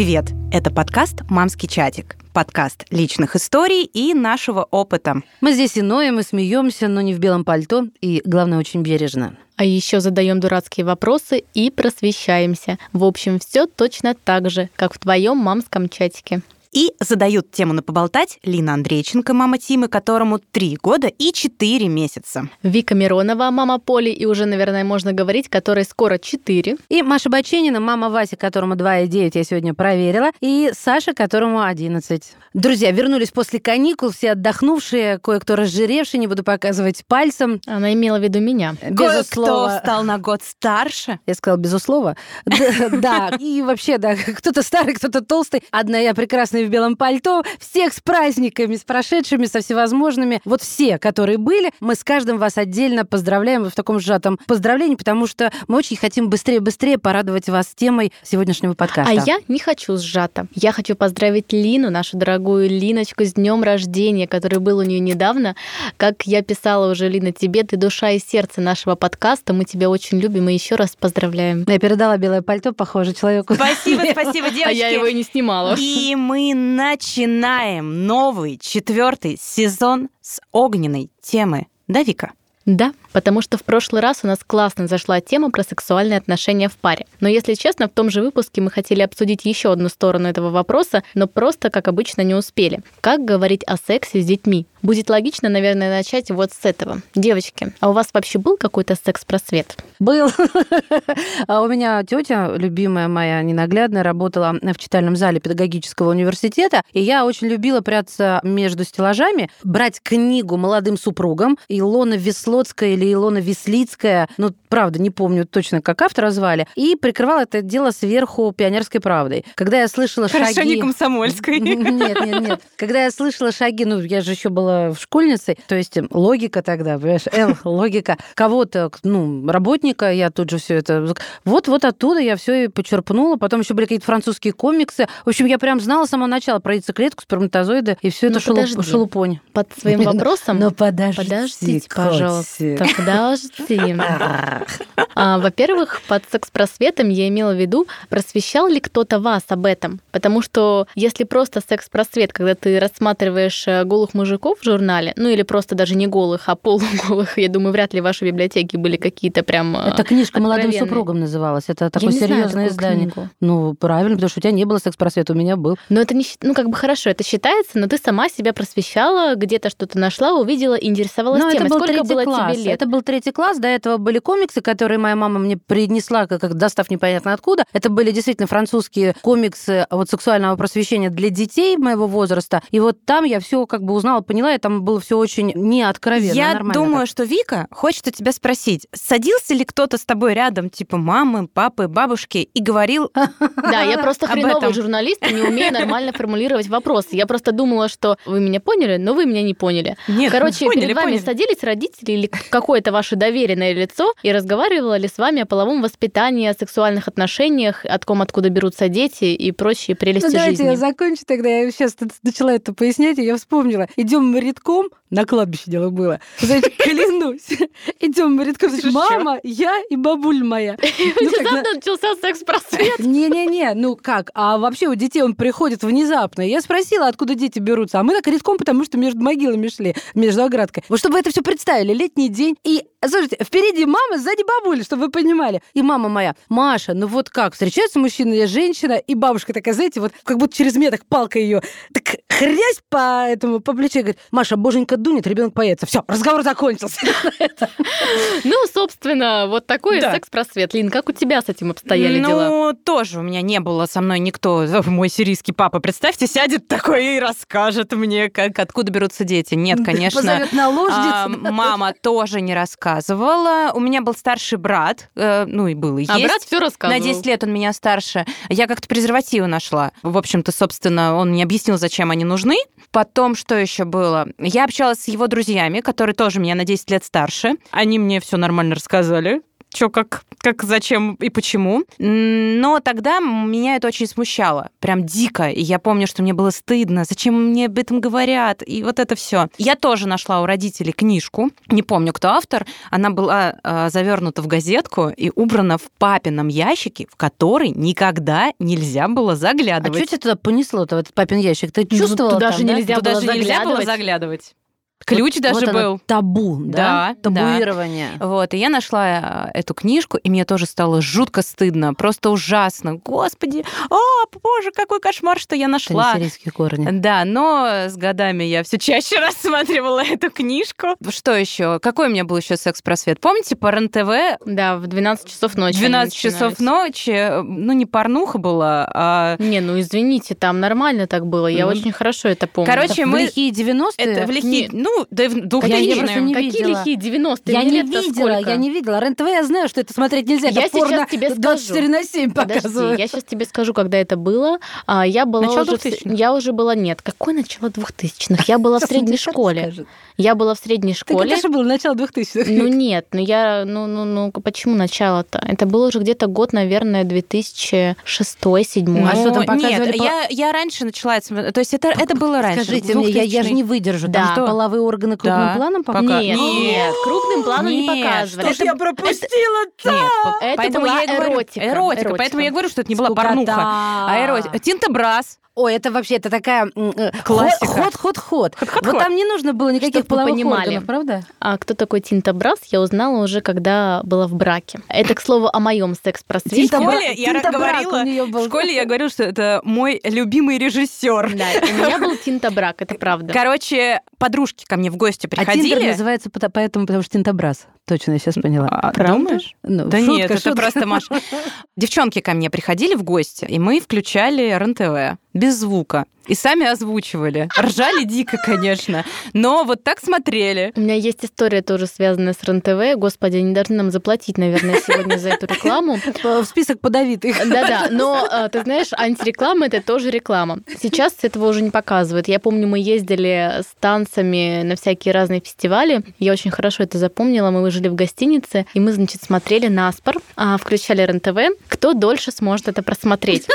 Привет! Это подкаст «Мамский чатик». Подкаст личных историй и нашего опыта. Мы здесь и ноем, и смеемся, но не в белом пальто, и, главное, очень бережно. А еще задаем дурацкие вопросы и просвещаемся. В общем, все точно так же, как в твоем мамском чатике. И задают тему на поболтать Лина Андрейченко, мама Тимы, которому три года и четыре месяца. Вика Миронова, мама Поли, и уже, наверное, можно говорить, которой скоро четыре. И Маша Баченина, мама Васи, которому 2,9 я сегодня проверила, и Саша, которому 11. Друзья, вернулись после каникул, все отдохнувшие, кое-кто разжиревший, не буду показывать пальцем. Она имела в виду меня. Кое-кто стал на год старше. Я сказала, безусловно. Да, и вообще, да, кто-то старый, кто-то толстый. Одна я прекрасная в белом пальто. Всех с праздниками, с прошедшими, со всевозможными. Вот все, которые были, мы с каждым вас отдельно поздравляем в таком сжатом поздравлении, потому что мы очень хотим быстрее-быстрее порадовать вас темой сегодняшнего подкаста. А я не хочу сжато. Я хочу поздравить Лину, нашу дорогую Линочку, с днем рождения, который был у нее недавно. Как я писала уже, Лина, тебе, ты душа и сердце нашего подкаста. Мы тебя очень любим и еще раз поздравляем. Я передала белое пальто, похоже, человеку. Спасибо, спасибо, девочки. А я его и не снимала. И мы начинаем новый четвертый сезон с огненной темы. Да, Вика? Да, потому что в прошлый раз у нас классно зашла тема про сексуальные отношения в паре. Но если честно, в том же выпуске мы хотели обсудить еще одну сторону этого вопроса, но просто, как обычно, не успели. Как говорить о сексе с детьми? Будет логично, наверное, начать вот с этого. Девочки, а у вас вообще был какой-то секс-просвет? Был. А у меня тетя, любимая моя, ненаглядная, работала в читальном зале педагогического университета, и я очень любила прятаться между стеллажами, брать книгу молодым супругам, Илона Веслоцкая или Илона Веслицкая, ну, правда, не помню точно, как автора звали, и прикрывала это дело сверху пионерской правдой. Когда я слышала Хорошо, шаги... не комсомольской. Нет, нет, нет. Когда я слышала шаги, ну, я же еще была в школьницей, то есть логика тогда, понимаешь, Л, логика кого-то, ну, работника, я тут же все это... Вот-вот оттуда я все и почерпнула, потом еще были какие-то французские комиксы. В общем, я прям знала с самого начала про яйцеклетку, сперматозоиды, и все это Ну, шелуп, шелупонь. Под своим вопросом... Но подожди, Подождите, пожалуйста. котик. Подожди. А, Во-первых, под секс-просветом я имела в виду, просвещал ли кто-то вас об этом? Потому что если просто секс-просвет, когда ты рассматриваешь э, голых мужиков в журнале, ну или просто даже не голых, а полуголых, я думаю, вряд ли в вашей библиотеке были какие-то прям э, Это книжка молодым супругам называлась. Это такое серьезное издание. книгу. Ну, правильно, потому что у тебя не было секс-просвета, у меня был. Но это не, ну как бы хорошо, это считается, но ты сама себя просвещала, где-то что-то нашла, увидела, интересовалась Ну, это темой. был Сколько было класс. тебе лет? Это был третий класс. До этого были комиксы, которые моя мама мне принесла, как, как достав непонятно откуда. Это были действительно французские комиксы вот сексуального просвещения для детей моего возраста. И вот там я все как бы узнала, поняла, и там было все очень неоткровенно. Я думаю, так. что Вика хочет у тебя спросить, садился ли кто-то с тобой рядом, типа мамы, папы, бабушки, и говорил, Да, я просто хреновый журналист и не умею нормально формулировать вопросы. Я просто думала, что вы меня поняли, но вы меня не поняли. нет, Короче, поняли, перед вами поняли. садились родители или какое-то ваше доверенное лицо и разговаривала ли с вами о половом воспитании, о сексуальных отношениях, о том, откуда берутся дети и прочие прелести Ну, давайте жизни. я закончу тогда. Я сейчас начала это пояснять, и я вспомнила. Идем мы редком, на кладбище дело было. Значит, клянусь. Идем мы редком. Значит, Шучу. мама, я и бабуль моя. Ну, Внезапно начался секс-просвет. Не-не-не, ну как? А вообще у детей он приходит внезапно. Я спросила, откуда дети берутся. А мы так редком, потому что между могилами шли, между оградкой. Вот чтобы это все представили, летний день. И, слушайте, впереди мама, сзади бабуля, чтобы вы понимали. И мама моя, Маша, ну вот как, встречается мужчина и женщина, и бабушка такая, знаете, вот как будто через меня так палка ее так хрясь по этому, по плечу, и говорит, Маша, боженька дунет, ребенок поется. Все, разговор закончился. Ну, собственно, вот такой секс-просвет. Лин, как у тебя с этим обстояли ну, дела? тоже у меня не было со мной никто, мой сирийский папа, представьте, сядет такой и расскажет мне, как, откуда берутся дети. Нет, конечно. Позовет наложницу. А, мама тоже не рассказывала. У меня был старший брат, э, ну и был и А есть. брат все рассказывал. На 10 лет он меня старше. Я как-то презервативы нашла. В общем-то, собственно, он мне объяснил, зачем они нужны. Потом, что еще было? Я общалась с его друзьями, которые тоже меня на 10 лет старше. Они мне все нормально рассказали. Что, как, как, зачем и почему. Но тогда меня это очень смущало, прям дико. И я помню, что мне было стыдно, зачем мне об этом говорят, и вот это все. Я тоже нашла у родителей книжку, не помню, кто автор, она была э, завернута в газетку и убрана в папином ящике, в который никогда нельзя было заглядывать. А что тебя туда понесло-то, в этот папин ящик? Ты чувствовала ну, туда там, же да? нельзя Туда было же нельзя было заглядывать. Ключ Вот- даже вот оно, был. табу, да? Да, Табуирование. Вот, и я нашла э, эту книжку, и мне тоже стало жутко стыдно, просто ужасно. Господи, о, боже, какой кошмар, что я не нашла. сирийские корни. Да, но с годами я все чаще рассматривала эту книжку. Что еще? Какой у меня был еще секс-просвет? Помните, по РЕН-ТВ Да, в 12 часов ночи. они 12 часов ночи, э, ну, не порнуха была, а... Не, ну извините, там нормально так было. Я Ну, очень хорошо это помню. короче, Это мы- в лихие 90-е? Это в лихие... Нет. Ну, да и в Я- я 2000 просто не Какие видела. лихие 90-е? Я не видела, сколько? я не видела. РЕН-ТВ я знаю, что это смотреть нельзя. Я это порно сейчас тебе 24 на 7 Подожди, показывают. я сейчас тебе скажу, когда это было. А, я была Начало уже... в с- 2000-х. Я уже была... Нет, какое начало 2000-х? Я была в средней школе. Я была в средней Так школе. это же было начало 2000-х. Ну нет, ну я, ну, ну, ну, почему начало-то? Это было уже где-то год, наверное, 2006-2007. А что там Ну, показывали Нет, я, я раньше начала... То есть это, это было раньше. Скажите мне, я, я же 2000-й. не выдержу. Да. Там что, половые органы крупным Да. планом Пока- показывают? Нет, нет, крупным планом не Нет, показывали. что Это- пропустила-то? Нет, по- Это поэтому была я и говорю- эротика. Эротика, Эротика. поэтому я говорю, что это не была Скукота. порнуха, а эротика. Тинтобрас. Ой, это вообще, это такая... э, Классика. Ход, ход, ход. Ход-ход-ход. Вот там не нужно было никаких Чтоб вы половых понимали. органов, правда? А кто такой Тинтобрас, я узнала уже, когда была в браке. Это, к слову, о моем секс-просвете. В школе я Тинтобрак говорила, был. в школе я говорю, что это мой любимый режиссер. Да, у меня был Тинтобрак, это правда. Короче, подружки ко мне в гости А приходили. называется пото- поэтому, потому что тинтобраз. Точно, я сейчас поняла. А, Правда? думаешь? Ну, Да шутка, нет, это шутка. просто Маша. Девчонки ко мне приходили в гости, и мы включали РЕН-ТВ без звука. И сами озвучивали. Ржали дико, конечно. Но вот так смотрели. У меня есть история тоже связанная с РЕН-ТВ. Господи, они должны нам заплатить, наверное, сегодня за эту рекламу. В список подавит их. Да-да, но э, ты знаешь, антиреклама это тоже реклама. Сейчас этого уже не показывают. Я помню, мы ездили с танцами на всякие разные фестивали. Я очень хорошо это запомнила. Мы жили в гостинице, и мы, значит, смотрели на спор, включали РЕН-ТВ. Кто дольше сможет это просмотреть?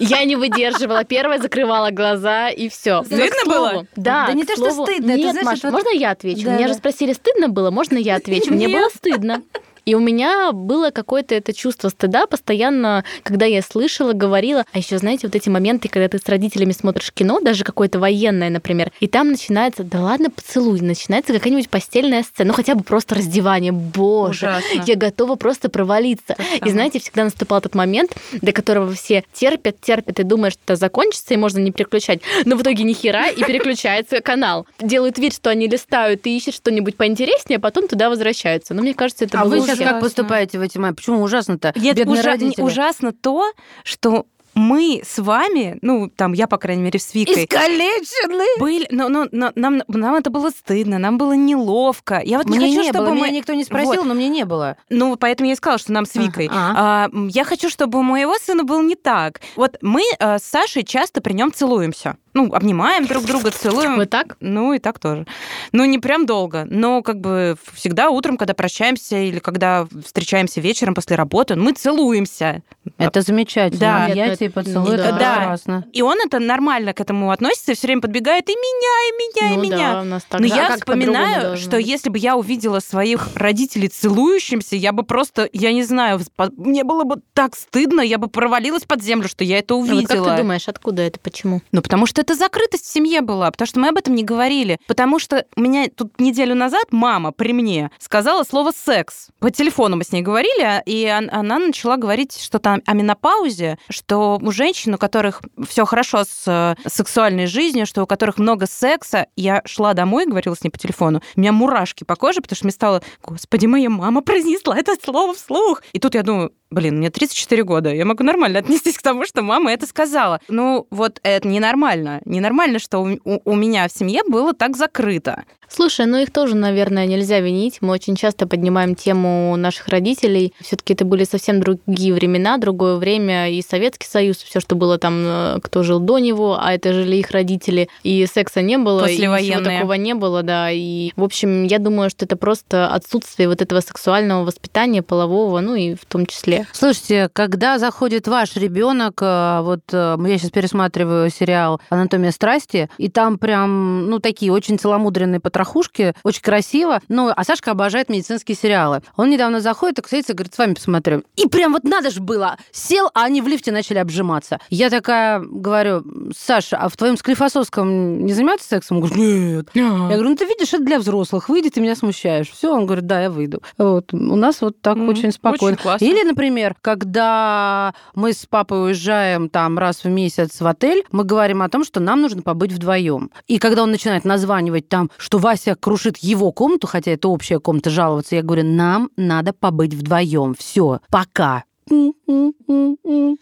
Я не выдерживала. Первая закрывала глаза, и все. Стыдно было? Да. Да не то, что стыдно, Нет, знаешь, Маш, это вот- можно я отвечу? Меня же спросили, стыдно было? Можно я отвечу? Мне было стыдно. И у меня было какое-то это чувство стыда постоянно, когда я слышала, говорила. А еще, знаете, вот эти моменты, когда ты с родителями смотришь кино, даже какое-то военное, например, и там начинается, да ладно, поцелуй, начинается какая-нибудь постельная сцена, ну хотя бы просто раздевание. Боже, Ужасно. я готова просто провалиться. Же И знаете, всегда наступал тот момент, до которого все терпят, терпят и думают, что это закончится, и можно не переключать. Но в итоге ни хера, и переключается канал. Делают вид, что они листают и ищут что-нибудь поинтереснее, а потом туда возвращаются. Но мне кажется, это А было вы сейчас ужасно. как поступаете в эти моменты? Почему ужасно-то? Нет, Бедные ужа- родители. ужасно то, что мы с вами, ну, там, я, по крайней мере, с Викой, Искалечены! были, но, но, но нам, нам это было стыдно, нам было неловко. Я вот не Мне хочу, не чтобы было, мы... меня никто не спросил, Вот. но мне не было. Ну, поэтому я и сказала, что нам с Викой. ага. А, м, я хочу, чтобы у моего сына было не так. Вот мы э, с Сашей часто при нем целуемся. Ну, обнимаем друг друга, целуем. Вот так? Ну, и так тоже. Ну, не прям долго, но как бы всегда утром, когда прощаемся или когда встречаемся вечером после работы, мы целуемся. Это замечательно. Да. Объятия Нет, ну, поцелуй, это да. прекрасно. И он это нормально к этому относится и все время подбегает и меня, и меня, ну и меня. да, у нас так Но же. А я вспоминаю, что если бы я увидела своих родителей целующимся, я бы просто, я не знаю, мне было бы так стыдно, я бы провалилась под землю, что я это Ну, вот увидела. как ты думаешь, откуда это, почему? Ну, потому что это закрытость в семье была, потому что мы об этом не говорили. Потому что у меня тут неделю назад мама при мне сказала слово «секс». По телефону мы с ней говорили, а- и он- она начала говорить что-то о менопаузе, что у женщин, у которых все хорошо с э, сексуальной жизнью, что у которых много секса, я шла домой, говорила с ней по телефону, у меня мурашки по коже, потому что мне стало, господи, моя мама произнесла это слово вслух. И тут я думаю, блин, мне 34 года, я могу нормально отнестись к тому, что мама это сказала. Ну, вот это ненормально. Ненормально, что у, у, у меня в семье было так закрыто. Слушай, ну их тоже, наверное, нельзя винить. Мы очень часто поднимаем тему наших родителей. Все-таки это были совсем другие времена, другое время, и Советский Союз, все, что было там, э, кто жил до него, а это жили их родители, и секса не было, и ничего такого не было, да. И, в общем, я думаю, что это просто отсутствие вот этого сексуального воспитания полового, ну и в том числе. Слушайте, когда заходит ваш ребенок, э, вот э, я сейчас пересматриваю сериал «Анатомия страсти», и там прям, ну, такие очень целомудренные потрохушки, очень красиво. Ну, а Сашка обожает медицинские сериалы. Он недавно заходит и садится говорит, с вами посмотрю. И прям вот надо же было. Сел, а они в лифте начали обжиматься. Я такая говорю, Саша, а в твоем Склифосовском не занимаются сексом? Он говорит, нет. Я говорю, ну ты видишь, это для взрослых. Выйди, ты меня смущаешь. Все, он говорит, да, я выйду. Вот. У нас вот так mm-hmm. очень спокойно. Очень Или, например, когда мы с папой уезжаем там раз в месяц в отель, мы говорим о том, что нам нужно побыть вдвоем. И когда он начинает названивать там, что Вася крушит его комнату, хотя это общая комната, жаловаться, я говорю, нам надо побыть вдвоем. Все, пока.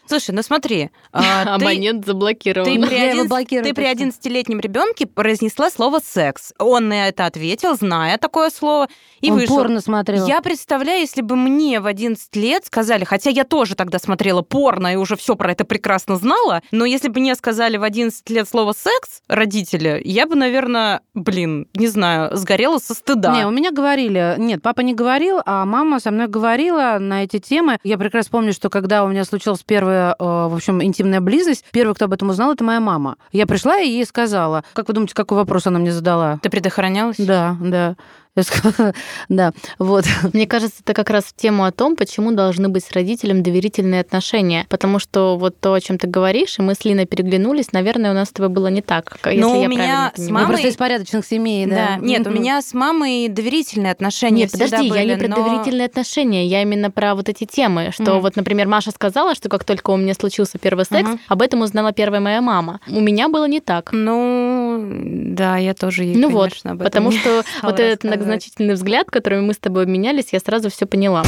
Слушай, ну смотри. А, Абонент заблокирован. Ты при, один, ты при 11-летнем ребенке произнесла слово секс. Он на это ответил, зная такое слово, и Он вышел. порно смотрел. Я представляю, если бы мне в 11 лет сказали, хотя я тоже тогда смотрела порно и уже все про это прекрасно знала, но если бы мне сказали в 11 лет слово секс родители, я бы, наверное, блин, не знаю, сгорела со стыда. Не, у меня говорили. Нет, папа не говорил, а мама со мной говорила на эти темы. Я прекрасно помню, что когда у меня случилась первая, э, в общем, интимная близость, первый, кто об этом узнал, это моя мама. Я пришла и ей сказала. Как вы думаете, какой вопрос она мне задала? Ты предохранялась? Да, да. Да, вот. Мне кажется, это как раз в тему о том, почему должны быть с родителем доверительные отношения. Потому что вот то, о чем ты говоришь, и мы с Линой переглянулись, наверное, у нас с тобой было не так, если Но я у меня с мамой... просто из порядочных семей, да. да. Нет, у меня с мамой доверительные отношения Нет, подожди, были, я не про но... доверительные отношения, я именно про вот эти темы, что mm. вот, например, Маша сказала, что как только у меня случился первый секс, об этом узнала первая моя мама. У меня было не так. Ну, да, я тоже ей, Ну конечно, вот, потому что вот этот многозначительный взгляд, которыми мы с тобой обменялись, я сразу все поняла.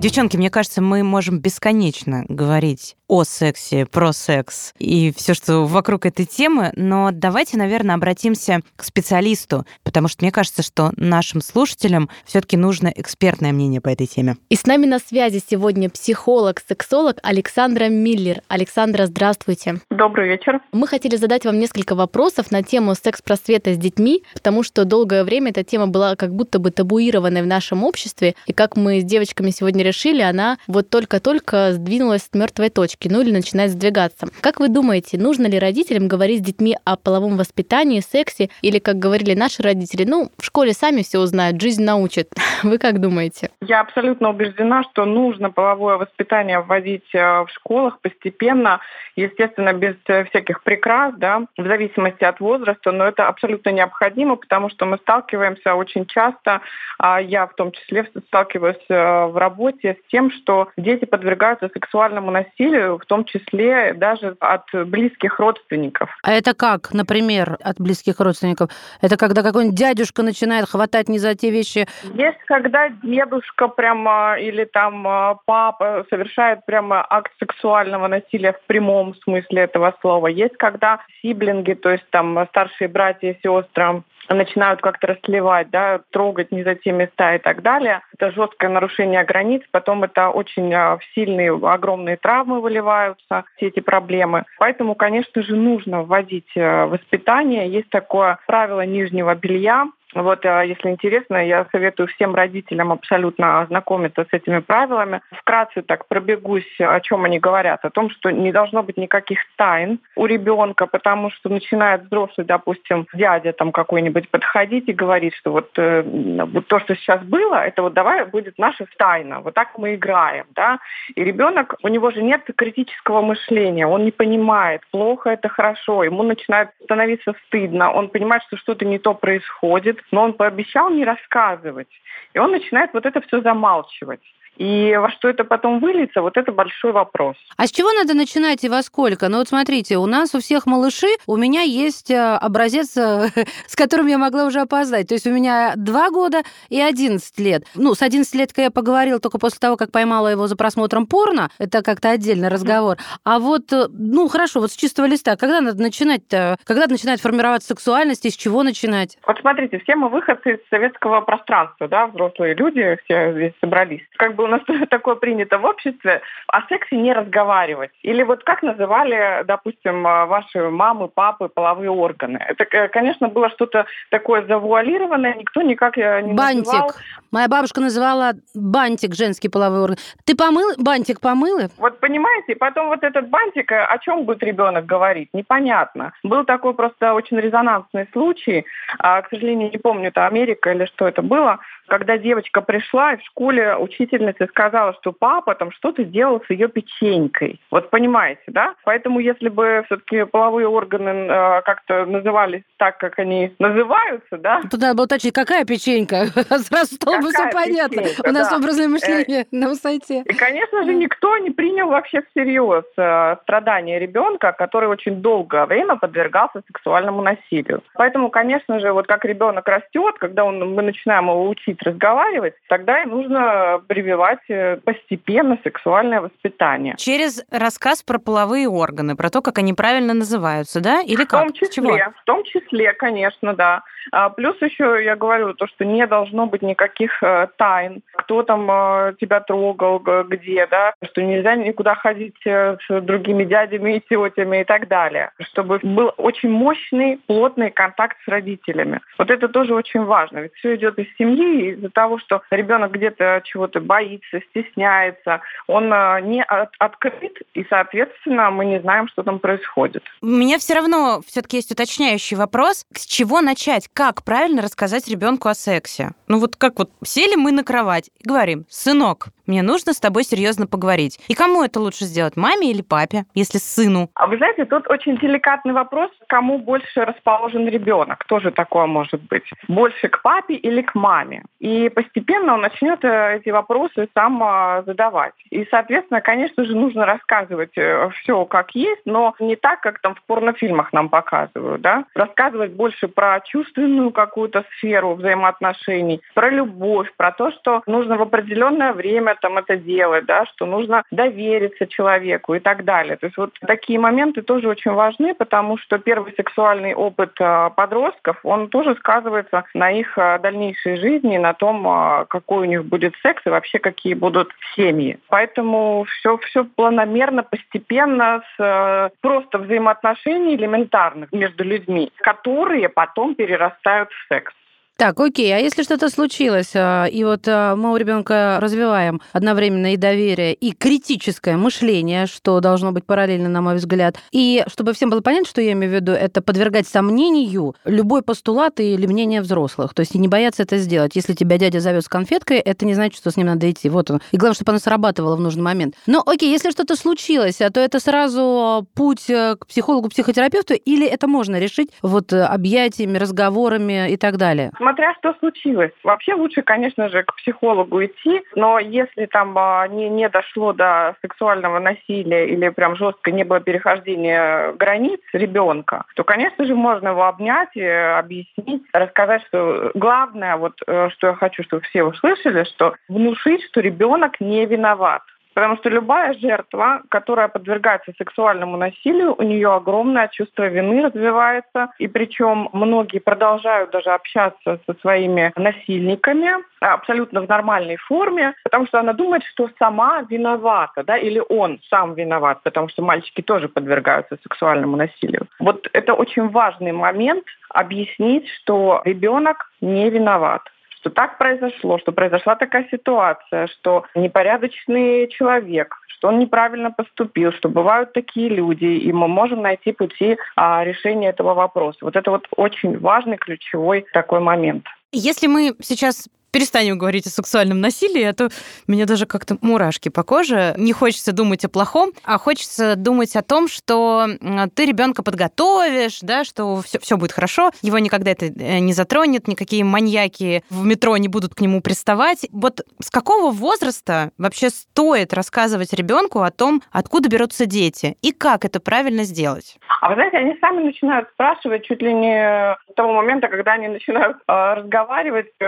Девчонки, мне кажется, мы можем бесконечно говорить о сексе, про секс и все, что вокруг этой темы, но давайте, наверное, обратимся к специалисту, потому что мне кажется, что нашим слушателям все-таки нужно экспертное мнение по этой теме. И с нами на связи сегодня психолог, сексолог Александра Миллер. Александра, здравствуйте. Добрый вечер. Мы хотели задать вам несколько вопросов на тему секс-просвета с детьми, потому что долгое время эта тема была как будто бы табуированной в нашем обществе, и как мы с девочками сегодня решили, она вот только-только сдвинулась с мертвой точки, ну или начинает сдвигаться. Как вы думаете, нужно ли родителям говорить с детьми о половом воспитании, сексе, или, как говорили наши родители, ну, в школе сами все узнают, жизнь научит. Вы как думаете? Я абсолютно убеждена, что нужно половое воспитание вводить э, в школах постепенно, естественно, без э, всяких прикрас, да, в зависимости от возраста, но это абсолютно необходимо, потому что мы сталкиваемся очень часто, а я в том числе сталкиваюсь э, в работе с тем, что дети подвергаются сексуальному насилию, в том числе даже от близких родственников. А это как, например, от близких родственников? Это когда какой-нибудь дядюшка начинает хватать не за те вещи? Есть, когда дедушка прямо или там а, папа совершает прямо акт сексуального насилия в прямом смысле этого слова. Есть, когда сиблинги, то есть там старшие братья и сестры начинают как-то расливать, да, трогать не за те места и так далее. Это жесткое нарушение границ, потом это очень а, сильные, огромные травмы выливаются, все эти проблемы. Поэтому, конечно же, нужно вводить э, воспитание. Есть такое правило нижнего белья, вот, а, если интересно, я советую всем родителям абсолютно ознакомиться с этими правилами. Вкратце так пробегусь, о чем они говорят. О том, что не должно быть никаких тайн у ребенка, потому что начинает взрослый, допустим, дядя там какой-нибудь подходить и говорить, что вот, э, вот то, что сейчас было, это вот давай будет наша тайна. Вот так мы играем, да. И ребенок, у него же нет критического мышления, он не понимает, плохо это хорошо, ему начинает становиться стыдно, он понимает, что что-то не то происходит, но он пообещал не рассказывать. И он начинает вот это все замалчивать. И во что это потом выльется, вот это большой вопрос. А с чего надо начинать и во сколько? Ну вот смотрите, у нас у всех малыши, у меня есть э, образец, э, с которым я могла уже опоздать. То есть у меня два года и 11 лет. Ну, с 11 лет я поговорила только после того, как поймала его за просмотром порно. Это как-то отдельный разговор. А вот, э, ну, хорошо, вот с чистого листа, когда надо начинать-то? Когда начинает формироваться сексуальность и с чего начинать? Вот смотрите, все мы выходцы из советского пространства, да, взрослые люди, все здесь собрались. Как бы нас такое принято в обществе, о сексе не разговаривать. Или вот как называли, допустим, ваши мамы, папы половые органы? Это, конечно, было что-то такое завуалированное, никто никак не Бантик. называл. Моя бабушка называла бантик женский половой орган. Ты помыл? Бантик помыла? Вот понимаете, потом вот этот бантик, о чем будет ребенок говорить, непонятно. Был такой просто очень резонансный случай, а, к сожалению, не помню, это Америка или что это было, когда девочка пришла, и в школе учительница сказала, что папа там что-то делал с ее печенькой. Вот понимаете, да? Поэтому если бы все-таки половые органы э, как-то назывались так, как они называются, да? Тут надо было уточнить, какая печенька? Сразу стало бы все понятно. У нас да. образное мышление на сайте. И, конечно же, никто не принял вообще всерьез э, страдания ребенка, который очень долгое время подвергался сексуальному насилию. Поэтому, конечно же, вот как ребенок растет, когда он, мы начинаем его учить разговаривать, тогда и нужно прививать э, постепенно сексуальное воспитание. Через рассказ про половые органы, про то, как они правильно называются, да? Или в как? том числе, чего? в том числе, конечно, да. А, плюс еще я говорю то, что не должно быть никаких э, тайн, кто там э, тебя трогал, где, да, что нельзя никуда ходить с другими дядями и тетями и так далее, чтобы был очень мощный, плотный контакт с родителями. Вот это тоже очень важно, ведь все идет из семьи, и из-за того, что ребенок где-то чего-то боится, стесняется, он э, не от- открыт, и, соответственно, мы не знаем, что там происходит. У меня все равно все-таки есть уточняющий вопрос. С чего начать? Как правильно рассказать ребенку о сексе? Ну вот как вот сели мы на кровать и говорим, сынок, мне нужно с тобой серьезно поговорить. И кому это лучше сделать, маме или папе, если сыну? А вы знаете, тут очень деликатный вопрос, кому больше расположен ребенок. Тоже такое может быть. Больше к папе или к маме. И постепенно он начнет э, эти вопросы сам э, задавать. И, соответственно, конечно же, нужно рассказывать все как есть, но не так, как там в порнофильмах нам показывают. Да? Рассказывать больше про чувственную какую-то сферу взаимоотношений, про любовь, про то, что нужно в определенное время там это делать, да, что нужно довериться человеку и так далее. То есть вот такие моменты тоже очень важны, потому что первый сексуальный опыт э, подростков, он тоже сказывается на их э, дальнейшей жизни, на том, э, какой у них будет секс и вообще какие будут семьи. Поэтому все, все планомерно, постепенно, с э, просто взаимоотношений элементарных между людьми, которые потом перерастают в секс. Так, окей, а если что-то случилось, а, и вот а, мы у ребенка развиваем одновременно и доверие, и критическое мышление, что должно быть параллельно, на мой взгляд, и чтобы всем было понятно, что я имею в виду, это подвергать сомнению любой постулат или мнение взрослых, то есть и не бояться это сделать. Если тебя дядя зовет с конфеткой, это не значит, что с ним надо идти. Вот он. И главное, чтобы оно срабатывало в нужный момент. Но окей, если что-то случилось, то это сразу путь э, к психологу, психотерапевту, или это можно решить вот э, объятиями, разговорами и так далее? Смотря что случилось. Вообще лучше, конечно же, к психологу идти, но если там а, не, не дошло до сексуального насилия или прям жестко не было перехождения границ ребенка, то, конечно же, можно его обнять, и объяснить, рассказать, что главное, вот э, что я хочу, чтобы все услышали, что внушить, что ребенок не виноват. Потому что любая жертва, которая подвергается сексуальному насилию, у нее огромное чувство вины развивается. И причем многие продолжают даже общаться со своими насильниками абсолютно в нормальной форме, потому что она думает, что сама виновата, да, или он сам виноват, потому что мальчики тоже подвергаются сексуальному насилию. Вот это очень важный момент объяснить, что ребенок не виноват что так произошло, что произошла такая ситуация, что непорядочный человек, что он неправильно поступил, что бывают такие люди, и мы можем найти пути а, решения этого вопроса. Вот это вот очень важный ключевой такой момент. Если мы сейчас перестанем говорить о сексуальном насилии, а то меня даже как-то мурашки по коже. Не хочется думать о плохом, а хочется думать о том, что ты ребенка подготовишь, да, что все, все будет хорошо, его никогда это э, не затронет, никакие маньяки в метро не будут к нему приставать. Вот с какого возраста вообще стоит рассказывать ребенку о том, откуда берутся дети и как это правильно сделать? А вы знаете, они сами начинают спрашивать чуть ли не с того момента, когда они начинают э, разговаривать, э,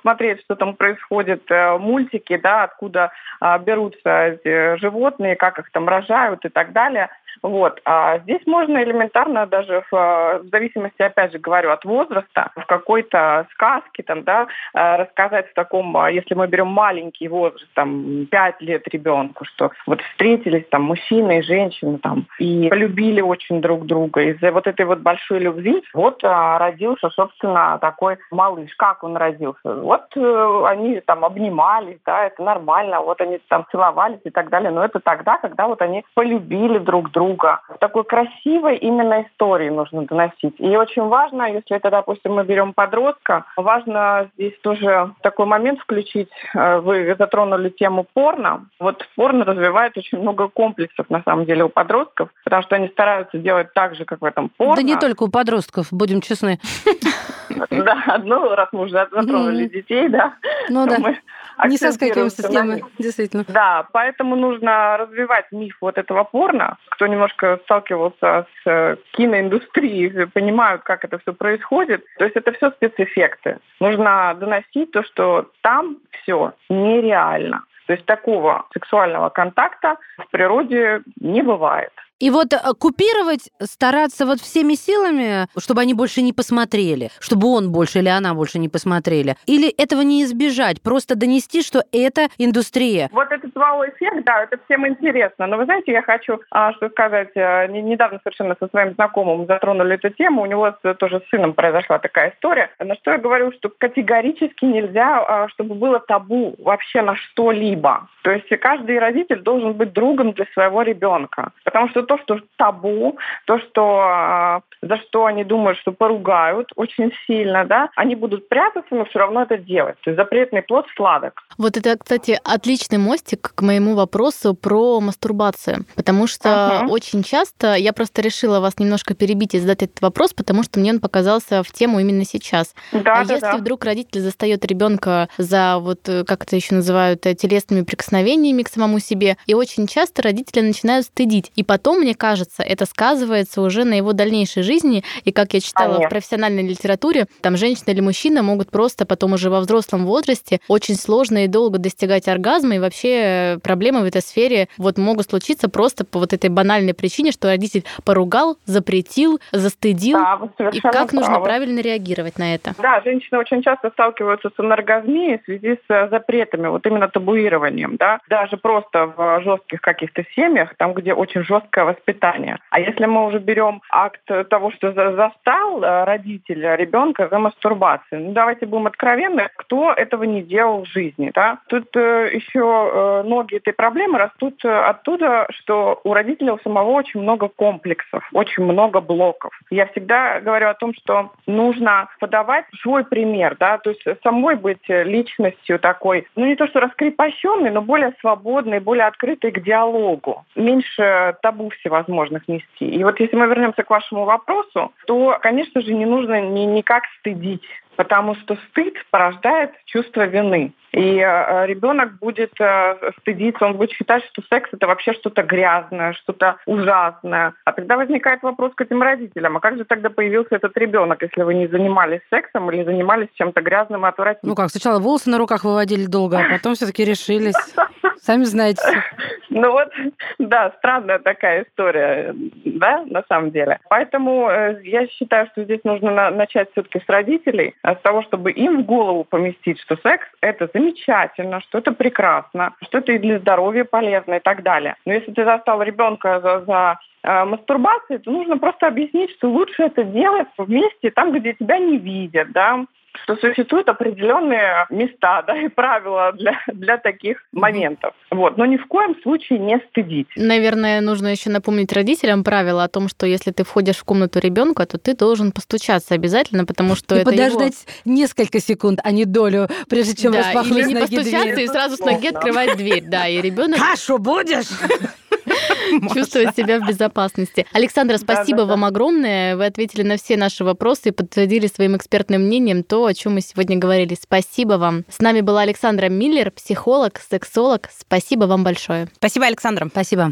смотреть, что там происходит, э, мультики, да, откуда э, берутся животные, как их там рожают и так далее. Вот. А здесь можно элементарно даже в, в зависимости, опять же говорю, от возраста, в какой-то сказке там, да, э, рассказать в таком, э, если мы берем маленький возраст, там, 5 лет ребенку, что вот встретились там мужчина и женщина там, и полюбили очень друг друга. Из-за вот этой вот большой любви вот а, родился, собственно, такой малыш. Как он родился? Вот они там обнимались, да, это нормально, вот они там целовались и так далее, но это тогда, когда вот они полюбили друг друга, друга. Такой красивой именно истории нужно доносить. И очень важно, если это, допустим, мы берем подростка, важно здесь тоже такой момент включить. Э, вы затронули тему порно. Вот порно развивает очень много комплексов, на самом деле, у подростков, потому что они стараются делать так же, как в этом порно. Да не только у подростков, будем честны. Да, ну, раз мы уже затронули детей, да. Ну да, не соскакиваемся с темы, действительно. Да, поэтому нужно развивать миф вот этого порно. Кто немножко сталкивался с э, киноиндустрией, понимают, как это все происходит. То есть это все спецэффекты. Нужно доносить то, что там все нереально. То есть такого сексуального контакта в природе не бывает. И вот э, купировать, стараться вот всеми силами, чтобы они больше не посмотрели, чтобы он больше или она больше не посмотрели. Или этого не избежать, просто донести, что это индустрия. Вот этот вау-эффект, да, это всем интересно. Но вы знаете, я хочу а, что сказать, а, недавно совершенно со своим знакомым затронули эту тему, у него тоже с сыном произошла такая история, на что я говорю, что категорически нельзя, а, чтобы было табу вообще на что-либо. То есть каждый родитель должен быть другом для своего ребенка. Потому что то, что табу, то, что а, за что они думают, что поругают очень сильно, да, они будут прятаться, но все равно это делать. То есть запретный плод сладок. Вот это, кстати, отличный мостик к моему вопросу про мастурбацию, потому что uh-huh. очень часто я просто решила вас немножко перебить и задать этот вопрос, потому что мне он показался в тему именно сейчас. Да, а да, если да. вдруг родитель застает ребенка за вот э, как это еще называют телесными прикосновениями к самому себе, и очень часто родители начинают стыдить, и потом мне кажется, это сказывается уже на его дальнейшей жизни. И как я читала Конечно. в профессиональной литературе, там женщина или мужчина могут просто потом уже во взрослом возрасте очень сложно и долго достигать оргазма. И вообще проблемы в этой сфере вот могут случиться просто по вот этой банальной причине, что родитель поругал, запретил, застыдил. Да, и как правы. нужно правильно реагировать на это? Да, женщины очень часто сталкиваются с анаргазмией в связи с запретами, вот именно табуированием. Да? Даже просто в жестких каких-то семьях, там, где очень жесткое воспитания. А если мы уже берем акт того, что застал э, родитель ребенка за мастурбацией, ну давайте будем откровенны, кто этого не делал в жизни, да? Тут э, еще э, ноги этой проблемы растут оттуда, что у родителя у самого очень много комплексов, очень много блоков. Я всегда говорю о том, что нужно подавать свой пример, да, то есть самой быть личностью такой, ну не то что раскрепощенной, но более свободной, более открытой к диалогу. Меньше табу всевозможных нести. И вот если мы вернемся к вашему вопросу, то, конечно же, не нужно ни, никак стыдить потому что стыд порождает чувство вины. И э, ребенок будет э, стыдиться, он будет считать, что секс это вообще что-то грязное, что-то ужасное. А тогда возникает вопрос к этим родителям: а как же тогда появился этот ребенок, если вы не занимались сексом или занимались чем-то грязным и отвратительным? Ну как, сначала волосы на руках выводили долго, а потом все-таки решились. Сами знаете. Ну вот, да, странная такая история, да, на самом деле. Поэтому э, я считаю, что здесь нужно на, начать все-таки с родителей, с того, чтобы им в голову поместить, что секс – это замечательно, что это прекрасно, что это и для здоровья полезно и так далее. Но если ты застал ребенка за, за э, мастурбацией, то нужно просто объяснить, что лучше это делать вместе, там, где тебя не видят, да, что существуют определенные места да, и правила для, для таких моментов. Вот. Но ни в коем случае не стыдить. Наверное, нужно еще напомнить родителям правила о том, что если ты входишь в комнату ребенка, то ты должен постучаться обязательно, потому что и это подождать его... несколько секунд, а не долю, прежде чем да, распахнуть или не ноги постучаться дверь. и сразу с ноги открывать дверь. Да, и ребенок Кашу будешь? чувствовать себя в безопасности. Александра, спасибо вам огромное. Вы ответили на все наши вопросы и подтвердили своим экспертным мнением то, о чем мы сегодня говорили. Спасибо вам. С нами была Александра Миллер, психолог, сексолог. Спасибо вам большое. Спасибо, Александра. Спасибо.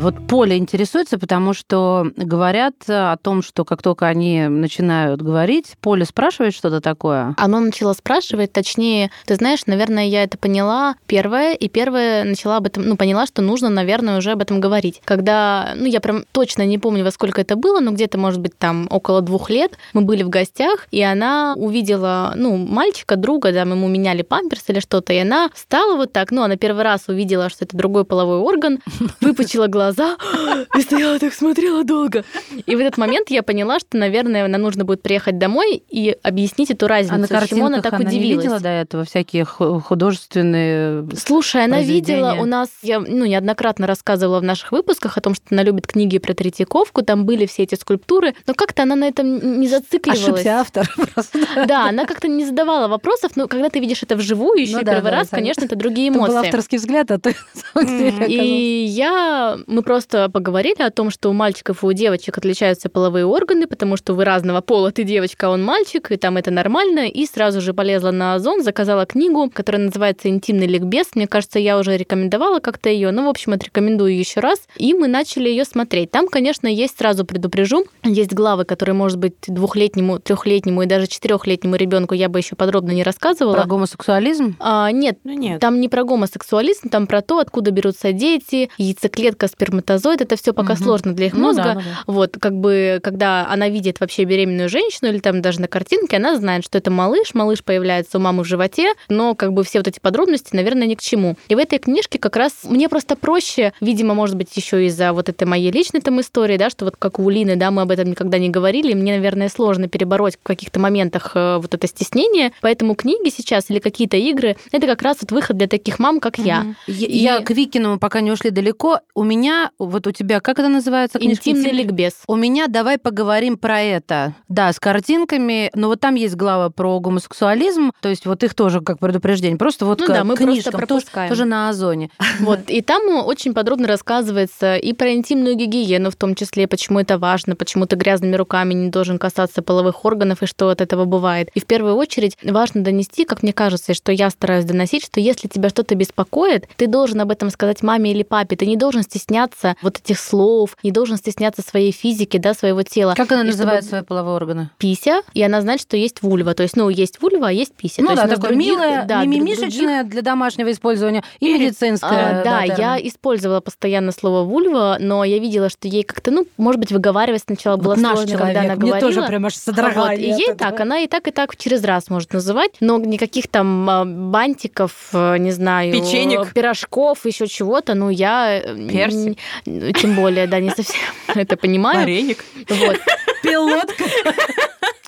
Вот Поля интересуется, потому что говорят о том, что как только они начинают говорить, Поля спрашивает что-то такое. Оно начало спрашивать, точнее, ты знаешь, наверное, я это поняла первое, и первое начала об этом, ну, поняла, что нужно, наверное, уже об этом говорить. Когда, ну, я прям точно не помню, во сколько это было, но где-то, может быть, там около двух лет мы были в гостях, и она увидела, ну, мальчика, друга, да, ему меняли памперс или что-то, и она встала вот так, ну, она первый раз увидела, что это другой половой орган, выпучила глаза и стояла так, смотрела долго. И в этот момент я поняла, что, наверное, нам нужно будет приехать домой и объяснить эту разницу, А на чему она картинках так она не удивилась. видела до этого всякие ху- художественные... Слушай, она видела у нас, я ну, неоднократно рассказывала в наших выпусках о том, что она любит книги про Третьяковку, там были все эти скульптуры, но как-то она на этом не зацикливалась. Ошибся автор просто. Да, она как-то не задавала вопросов, но когда ты видишь это вживую, еще Ну да, первый да, раз, согласна. конечно, это другие Это был эмоции. авторский взгляд, а то на самом деле Мгм. оказалось. И я, мы просто поговорили о том, что у мальчиков и у девочек отличаются половые органы, потому что вы разного пола, ты девочка, а он мальчик, и там это нормально. И сразу же полезла на Озон, заказала книгу, которая называется «Интимный ликбез». Мне кажется, я уже рекомендовала как-то ее, ну, в общем, отрекомендую еще раз. И мы начали ее смотреть. Там, конечно, есть, сразу предупрежу, есть главы, которые, может быть, двухлетнему, трехлетнему и даже четырехлетнему ребенку я бы еще подробно не рассказывала. Про гомосексуализм? А, нет, Ну нет. там не про гомосексуализм, там про то, откуда берутся дети, яйцеклетка, сперматозоид. Это все пока Мгм. сложно для их Ну мозга. да, ну да. Вот, как бы, когда она видит вообще беременную женщину или там даже на картинке, она знает, что это малыш, малыш появляется у мамы в животе, но как бы все вот эти подробности, наверное, ни к чему. И в этой книжке как раз мне просто проще, видимо, может быть, еще из-за вот этой моей личной там истории, да, что вот как у Лины, да, мы об этом никогда не говорили, мне, наверное, сложно перебороть в каких-то моментах э, вот это стеснение, поэтому книги сейчас или какие-то игры, это как раз вот выход для таких мам, как я. Мгм. Я, И- я к Викину, мы пока не ушли далеко. У меня, вот у тебя, как это называется? книжка? Интимный ликбез. У меня давай поговорим про это. Да, с картинками, но вот там есть глава про гомосексуализм, то есть вот их тоже как предупреждение. Просто вот Ну к да, мы просто книжкам, тоже, пропускаем. тоже на Озоне. Вот, и там очень подробно рассказывается и про интимную гигиену, в том числе, почему это важно, почему ты грязными руками не должен касаться половых органов и что от этого бывает. И в первую очередь важно донести, как мне кажется, и что я стараюсь доносить, что если тебя что-то беспокоит, ты должен об этом сказать маме или папе. Ты не должен стесняться вот этих слов, не должен стесняться своей физики, да, своего тела. Как она И называет чтобы свои половые органы? Пися, и она знает, что есть вульва. То есть, ну, есть вульва, а есть пися. Ну То есть да, нас такое других- милое, да, мимишечное для домашнего использования и медицинское. А, да, термин. я использовала постоянно слово вульва, но я видела, что ей как-то, ну, может быть, выговаривать сначала Вот было наш сложно, человек, когда она мне говорила. тоже прям аж Вот, содрогание и от ей этого. так, она и так, и так через раз может называть, но никаких там а, бантиков, э, не знаю, Печенек. пирожков, еще чего-то, ну, я... э, Персик. Тем более, да, не совсем это понимаю. Вареник. Вот. Пилотка.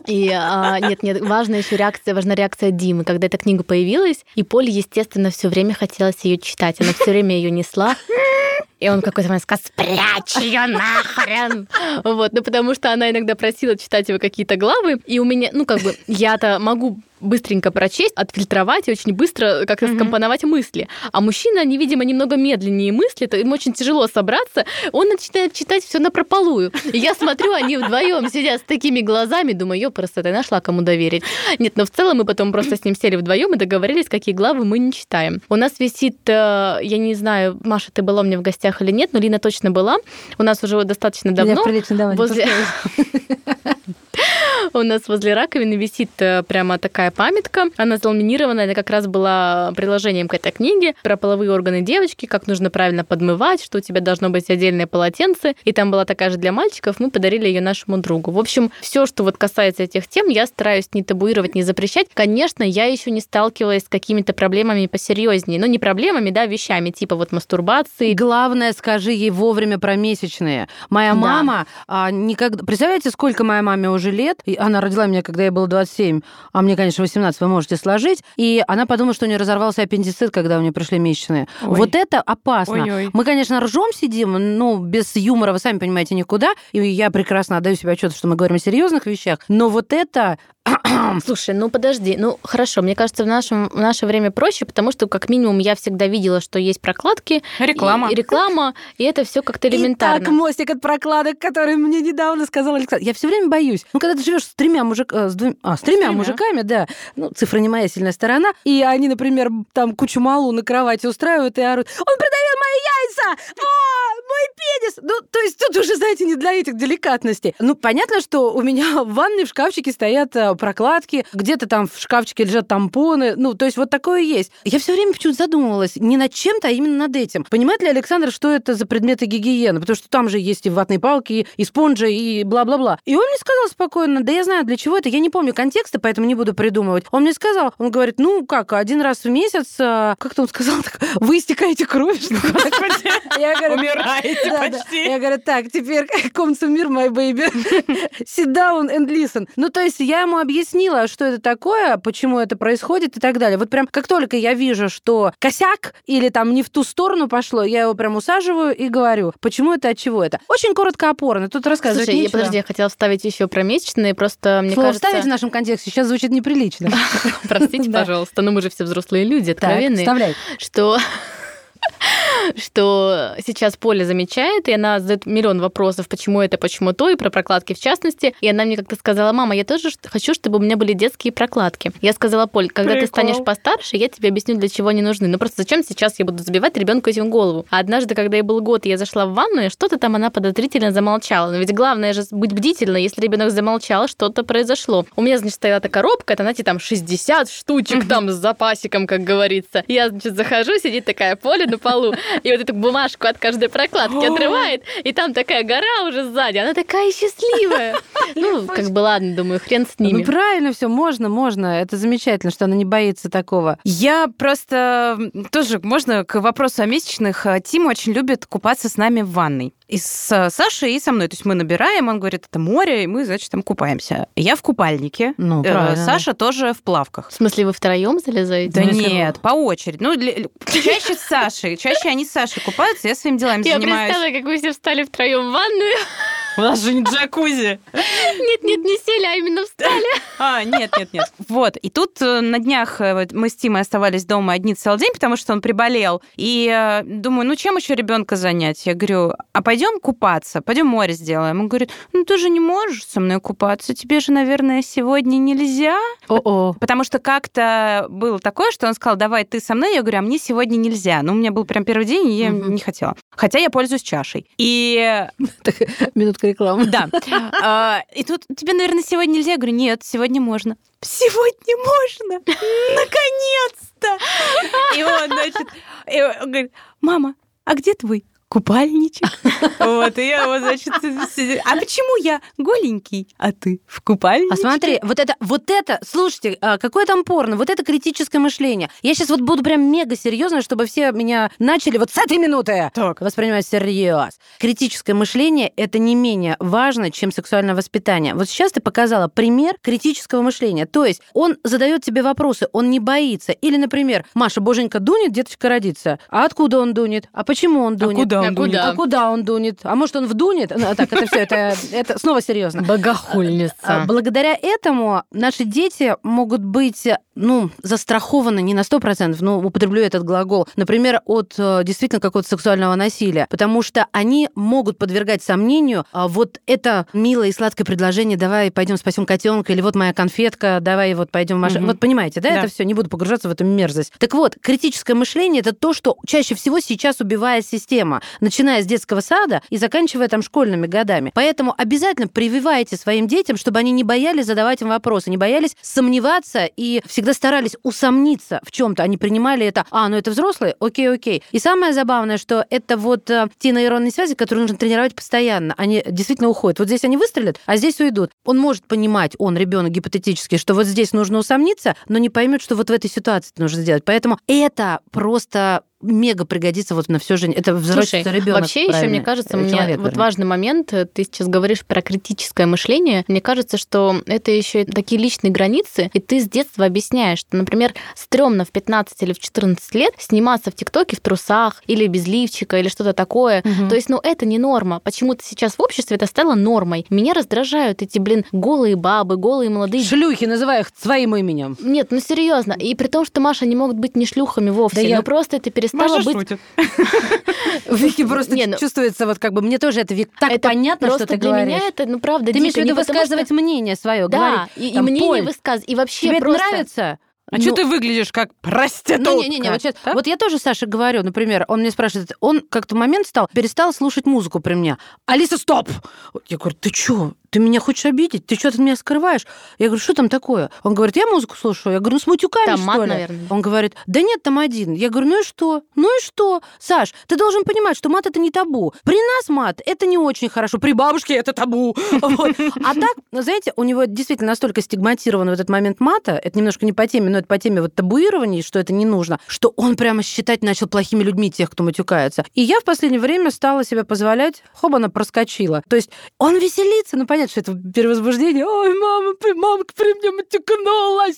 И а, нет, нет, важна еще реакция, важна реакция Димы, когда эта книга появилась, и Поле, естественно, все время хотелось ее читать. Она все время ее несла. И он какой-то момент сказал, спрячь ее нахрен. Вот, ну потому что она иногда просила читать его какие-то главы, и у меня, ну как бы, я-то могу быстренько прочесть, отфильтровать и очень быстро как-то Мгм. скомпоновать мысли. А мужчины, они, видимо, немного медленнее мыслят, им очень тяжело собраться. Он начинает читать все на прополую. И я смотрю, они вдвоем сидят с такими глазами, думаю, ё, просто ты нашла кому доверить. Нет, но в целом мы потом просто с ним сели вдвоем и договорились, какие главы мы не читаем. У нас висит, э, я не знаю, Маша, ты была у меня в гостях или нет, но Лина точно была. У нас уже достаточно давно прилично давно не возле. У нас возле раковины висит э, прямо такая памятка. Она заламинированная, это как раз была приложением к этой книге про половые органы девочки, как нужно правильно подмывать, что у тебя должно быть отдельное полотенце. И там была такая же для мальчиков, мы подарили ее нашему другу. В общем, все, что вот касается этих тем, я стараюсь не табуировать, не запрещать. Конечно, я еще не сталкивалась с какими-то проблемами посерьезнее. Ну, не проблемами, да, вещами, типа вот мастурбации. Главное, скажи ей вовремя про месячные. Моя Да. мама а, никогда... Представляете, сколько моей маме уже лет? И она родила меня, когда я было 27, а мне, конечно, 18, вы можете сложить. И она подумала, что у нее разорвался аппендицит, когда у нее пришли месячные. Ой. Вот это опасно. Ой-ой. Мы, конечно, ржем сидим, ну, без юмора, вы сами понимаете, никуда. И я прекрасно отдаю себе отчет, что мы говорим о серьезных вещах. Но вот это... Слушай, ну подожди, ну хорошо, мне кажется, в, нашем, в наше время проще, потому что как минимум я всегда видела, что есть прокладки, Реклама. и, и реклама, и это все как-то элементарно. Итак, мостик от прокладок, который мне недавно сказал Александр. Я все время боюсь. Ну, когда ты живешь с тремя мужиками, с, двум- а, с тремя тремя. мужиками, да, ну, цифра не моя сильная сторона, и они, например, там кучу малу на кровати устраивают и орут, он продавил мои яйца! О, мой пенис! Ну, то есть тут уже, знаете, не для этих деликатностей. Ну, понятно, что у меня в ванной в шкафчике стоят э, прокладки, где-то там в шкафчике лежат тампоны, ну, то есть вот такое есть. Я все время почему-то задумывалась не над чем-то, а именно над этим. Понимает ли Александр, что это за предметы гигиены? Потому что там же есть и ватные палки, и спонжи, и бла-бла-бла. И он мне сказал спокойно, да я знаю, для чего это, я не помню контекста, поэтому не буду придумывать. Он мне сказал, он говорит, ну, как, один раз в месяц, а, как-то он сказал, вы истекаете кровью, что ли?» Я говорю, Умираете да, да. почти. Я говорю, так, теперь come to мир, my baby. Sit down and listen. Ну, то есть я ему объяснила, что это такое, почему это происходит и так далее. Вот прям как только я вижу, что косяк или там не в ту сторону пошло, я его прям усаживаю и говорю, почему это, от чего это. Очень коротко опорно. Тут рассказывать Слушай, нечего. подожди, я хотела вставить еще про месячные, просто мне Слово кажется... вставить в нашем контексте сейчас звучит неприлично. Простите, пожалуйста, но мы же все взрослые люди, откровенные. что что сейчас Поля замечает, и она задает миллион вопросов, почему это, почему то, и про прокладки в частности. И она мне как-то сказала, мама, я тоже хочу, чтобы у меня были детские прокладки. Я сказала, Поль, когда ты Прикол. станешь постарше, я тебе объясню, для чего они нужны. Ну просто зачем сейчас я буду забивать ребенку этим голову? А однажды, когда ей был год, я зашла в ванную, что-то там она подозрительно замолчала. Но ведь главное же быть бдительной, если ребенок замолчал, что-то произошло. У меня, значит, стояла такая коробка, это, знаете, там 60 штучек там с запасиком, как говорится. Я, значит, захожу, сидит такая Поля на полу, и вот эту бумажку от каждой прокладки отрывает, и там такая гора уже сзади. Она такая счастливая. Ну, как бы ладно, думаю, хрен с Ну, ними. правильно все, можно, можно. Это замечательно, что она не боится такого. Я просто тоже, можно к вопросу о месячных. э, Тим очень любит купаться с нами в ванной. И с э, Сашей, и со мной. То есть мы набираем, он говорит, это море, и мы, значит, там купаемся. Я в купальнике. Ну, э, правильно. Саша тоже в плавках. В смысле, вы втроем залезаете? Да Ну, нет, по очереди. Ну, для- чаще с Сашей. Чаще они с Сашей купаются, я своими делами Я занимаюсь. представила, как вы все встали втроем в ванную. У нас же не джакузи. Нет, нет, не сели, а именно встали. А, нет, нет, нет. Вот. И тут э, на днях э, мы с Тимой оставались дома одни целый день, потому что он приболел. И э, думаю, ну чем еще ребенка занять? Я говорю, а пойдем купаться, пойдем море сделаем. Он говорит, ну ты же не можешь со мной купаться, тебе же, наверное, сегодня нельзя. О-о. Потому что как-то было такое, что он сказал, давай ты со мной. Я говорю, а мне сегодня нельзя. Ну, у меня был прям первый день, и я не хотела. Хотя я пользуюсь чашей. И Так, минутка рекламы. да. А, И тут тебе, наверное, сегодня нельзя. Я говорю, нет, сегодня можно. Сегодня можно! Наконец-то! И он, значит, говорит, мама, а где твой купальничек? Вот, и я вот, значит. А почему я голенький, а ты в купальнике? А смотри, вот это, вот это, слушайте, а, какое там порно, вот это критическое мышление. Я сейчас вот буду прям мега серьезно, чтобы все меня начали вот с этой минуты Так. воспринимать всерьез. Критическое мышление — это не менее важно, чем сексуальное воспитание. Вот сейчас ты показала пример критического мышления. То есть он задает тебе вопросы, он не боится. Или, например, Маша, боженька дунет, деточка родится. А откуда он дунет? А почему он дунет? куда А он дунет? куда? А куда он дунет? А может, он вдунет? Ну, так, это все, это, это снова серьезно. Богохульница. А, Благодаря этому наши дети могут быть, ну, застрахованы не на 100%, но употреблю этот глагол, например, от э, действительно какого-то сексуального насилия, потому что они могут подвергать сомнению а, вот это милое и сладкое предложение, давай пойдем спасем котенка, или вот моя конфетка, давай вот пойдем в машину. Мгм. Вот понимаете, да, Да. это все, не буду погружаться в эту мерзость. Так вот, критическое мышление это то, что чаще всего сейчас убивает система. Начиная с детского сада и заканчивая там школьными годами. Поэтому обязательно прививайте своим детям, чтобы они не боялись задавать им вопросы, не боялись сомневаться и всегда старались усомниться в чем-то. Они принимали это, а, ну это взрослые, окей, окей. И самое забавное, что это вот э, те нейронные связи, которые нужно тренировать постоянно. Они действительно уходят. Вот здесь они выстрелят, а здесь уйдут. Он может понимать, он, ребенок гипотетически, что вот здесь нужно усомниться, но не поймет, что вот в этой ситуации нужно сделать. Поэтому это просто мега пригодится вот на всю жизнь. Это взрослый ребенок. Вообще еще, мне кажется, мне человек, вот важный момент, ты сейчас говоришь про критическое мышление, мне кажется, что это еще такие личные границы, и ты с детства объясняешь, что, например, стрёмно в 15 или в 14 лет сниматься в ТикТоке в трусах или без лифчика или что-то такое. Угу. То есть, ну, это не норма. Почему-то сейчас в обществе это стало нормой. Меня раздражают эти, блин, голые бабы, голые молодые... Шлюхи, называю их своим именем. Нет, ну серьезно. И при том, что, Маша, не могут быть не шлюхами вовсе, да но я... просто это перестало перестала Маша быть... Вики просто не, ну... чувствуется, вот как бы мне тоже это Вик, так это понятно, что ты для говоришь. меня это, ну правда, Ты имеешь в виду высказывать что... мнение свое, да, говорить. и, и мнение высказывать, и вообще Тебе просто... это нравится? А ну, что ты выглядишь как проститутка? Ну, не-не-не, вот, сейчас, вот я тоже Саше говорю, например, он мне спрашивает, он как-то момент стал, перестал слушать музыку при мне. Алиса, стоп! Я говорю, ты что? Ты меня хочешь обидеть? Ты что от меня скрываешь? Я говорю, что там такое? Он говорит, я музыку слушаю. Я говорю, ну с матюками, там что мат, ли? наверное. Он говорит, да нет, там один. Я говорю, ну и что? Ну и что? Саш, ты должен понимать, что мат это не табу. При нас мат это не очень хорошо. При бабушке это табу. А так, знаете, у него действительно настолько стигматирован в этот момент мата, это немножко не по теме, но это по теме вот табуирования, что это не нужно, что он прямо считать начал плохими людьми тех, кто матюкается. И я в последнее время стала себе позволять, хоба, она проскочила. То есть он веселится, ну понятно, что это перевоз возбуждение. Ой, мама, мамка при мне матюкнулась.